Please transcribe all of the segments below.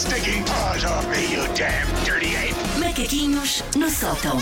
stinking paws off me, you damn dirty ape! Macaquinhos no sótão.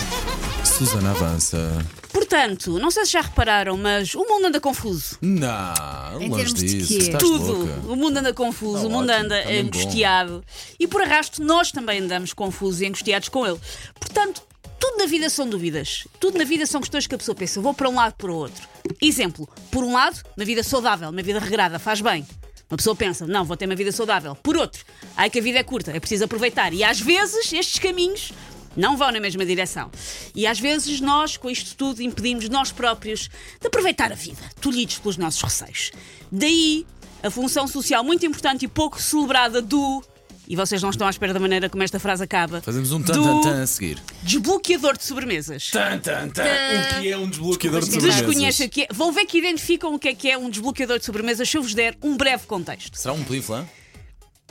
Susana avança. Portanto, não sei se já repararam, mas o mundo anda confuso. Não, Em longe termos de disso. quê? Estás Tudo. louca. O mundo anda confuso, Tá o mundo ótimo, anda tá bom. angustiado. E por arrasto, nós também andamos confusos e angustiados com ele. Portanto, tudo na vida são dúvidas. Tudo na vida são questões que a pessoa pensa, vou para um lado para o outro. Exemplo, por um lado, uma vida saudável, uma vida regrada, faz bem. Uma pessoa pensa, não, vou ter uma vida saudável. Por outro, ai que a vida é curta, é preciso aproveitar. E às vezes estes caminhos não vão na mesma direção. E às vezes nós, com isto tudo, impedimos nós próprios de aproveitar a vida, tolhidos pelos nossos receios. Daí a função social muito importante e pouco celebrada do. E vocês não estão à espera da maneira como esta frase acaba. Fazemos um tan-tan-tan a seguir. Desbloqueador de sobremesas. Tan-tan-tan. O que é um desbloqueador de sobremesas? Que é. Vão ver que identificam o que é que é um desbloqueador de sobremesas se eu vos der um breve contexto. Será um pliflan?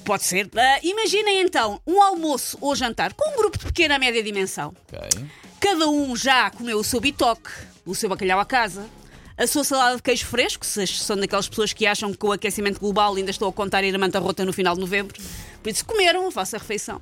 Pode ser. Ah, imaginem então um almoço ou jantar com um grupo de pequena a média dimensão. Ok. Cada um já comeu o seu bitoque, o seu bacalhau à casa, a sua salada de queijo fresco, se são daquelas pessoas que acham que com o aquecimento global ainda estou a contar ir a manta rota no final de novembro. Isso comeram a vossa refeição.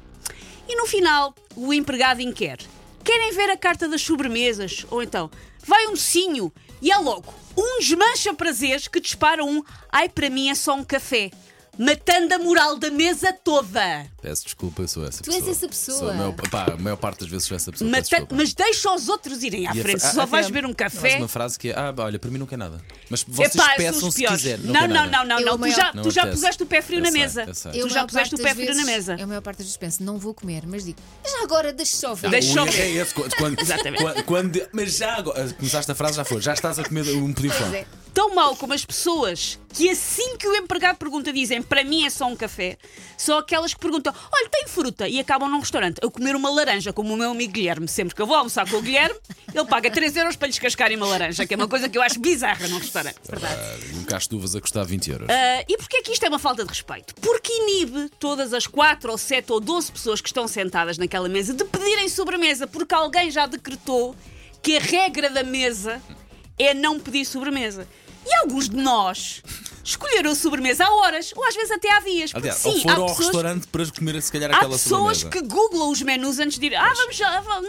E no final, o empregado inquer. Querem ver a carta das sobremesas? Ou então, vai um docinho e é logo um desmancha prazeres que dispara um ai, para mim é só um café. Matando a moral da mesa toda. Peço desculpa, eu sou essa Tu és pessoa. essa pessoa. Sou a, maior, pá, a maior parte das vezes sou essa pessoa. peço Mata- desculpa. mas deixa os outros irem à E a frente. fra- só ah, vais até beber um há- café. Mas uma frase que é: Ah, olha, para mim não quer nada. Mas vocês Epá, são peçam os se piores. quiser. Não, Não, quer não, nada. não, não, Eu, não. Tu maior- já, Não tu já apetece. puseste o pé frio Eu na sei, mesa. eu sei. Tu Eu, já maior puseste o parte pé das frio na vezes- mesa. Eu, a maior parte das vezes penso, não vou comer, mas digo, já agora deixa só ver. Deixa O só erro é esse. Quando, quando, Exatamente. quando- quando- mas já agora. Começaste a frase, já foi. Já estás a comer um é. Tão mal como as pessoas que assim que o empregado pergunta dizem para mim é só um café, são aquelas que perguntam olha, tem fruta? E acabam num restaurante a comer uma laranja, como o meu amigo Guilherme. Sempre que eu vou almoçar com o Guilherme, ele paga 3 euros para lhes cascarem uma laranja, que é uma coisa que eu acho bizarra num restaurante. Ah, E um cacho de uvas a custar 20 euros. Ah, e porquê é que isto é uma falta de respeito? Porque inibe todas as 4 ou 7 ou 12 pessoas que estão sentadas naquela mesa de pedirem sobremesa, porque alguém já decretou que a regra da mesa é não pedir sobremesa. Alguns de nós escolheram a sobremesa há horas, ou às vezes até há dias. Porque Aliás, sim, ou há foram ao pessoas, restaurante para comer se calhar há aquela pessoas sobremesa. que googlam os menus antes de ir. Ah, vamos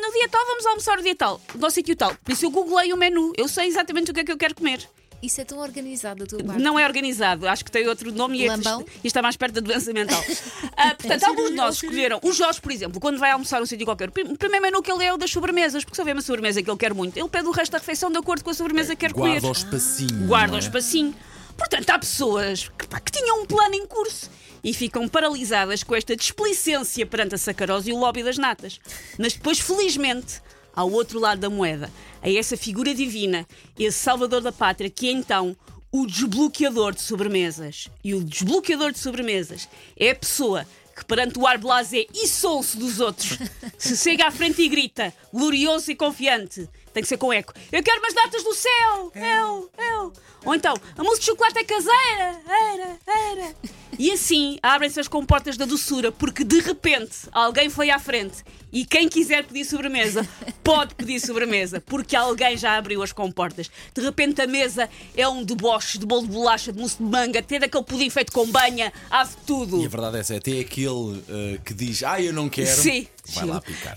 no dia tal, vamos almoçar o dia tal, no sítio tal. Por isso eu googlei o menu, eu sei exatamente o que é que eu quero comer. Isso é tão organizado da tua parte. Não é organizado, acho que tem outro nome e é- isto está mais perto da doença mental. Ah, portanto, alguns de nós escolheram. O Jorge, por exemplo, quando vai almoçar um sítio qualquer, o prim- o primeiro menu que ele é o das sobremesas, porque se houver uma sobremesa que ele quer muito, ele pede o resto da refeição de acordo com a sobremesa que quer comer. Guarda o espacinho. Guarda não o é? espacinho. Portanto, há pessoas que, pá, que tinham um plano em curso e ficam paralisadas com esta displicência perante a sacarose e o lobby das natas. Mas depois, felizmente, ao outro lado da moeda, a essa figura divina, esse salvador da pátria, que é então o desbloqueador de sobremesas. E o desbloqueador de sobremesas é a pessoa que perante o ar blasé e sonso dos outros se chega à frente e grita, glorioso e confiante. Tem que ser com eco. Eu quero umas datas do céu! Eu, eu! Ou então, a mousse de chocolate é caseira! Era, era! E assim abrem-se as comportas da doçura, porque de repente alguém foi à frente e quem quiser pedir sobremesa pode pedir sobremesa, porque alguém já abriu as comportas. De repente a mesa é um deboche de bolo de bolacha, de mousse de manga, ter aquele pudim feito com banha, há de tudo. E a verdade é essa, até aquele eh, que diz, ah, eu não quero, Sim. vai lá picar.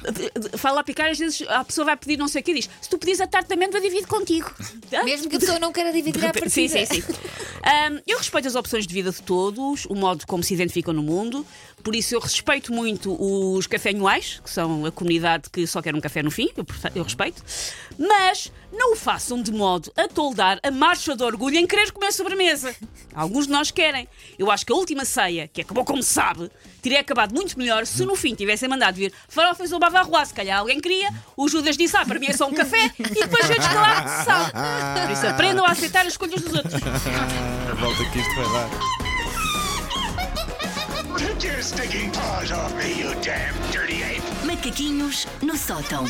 Vai lá picar, às vezes a pessoa vai pedir não sei o que e diz: se tu pedires a tarta de amêndoa, divido contigo. Mesmo que a pessoa não queira dividir a partida. Sim, sim, sim. Ahm, eu respeito as opções de vida de todos, o modo como se identificam no mundo, por isso eu respeito muito os cafenhuais, que são a comunidade que só quer um café no fim, eu, eu respeito, mas não o façam de modo a toldar a marcha de orgulho em querer comer sobremesa. Alguns de nós querem. Eu acho que a última ceia, que acabou como se sabe, teria acabado muito melhor se no fim tivessem mandado vir farofas ou bavarroá. Se calhar alguém queria, o Judas disse, ah, para mim é só um café, e depois veio descalar que se sabe. Por isso aprendam a aceitar as escolhas dos outros. Volta que isto vai dar. Take your stinking paws off me, you damn dirty ape! Macaquinhos no sótão.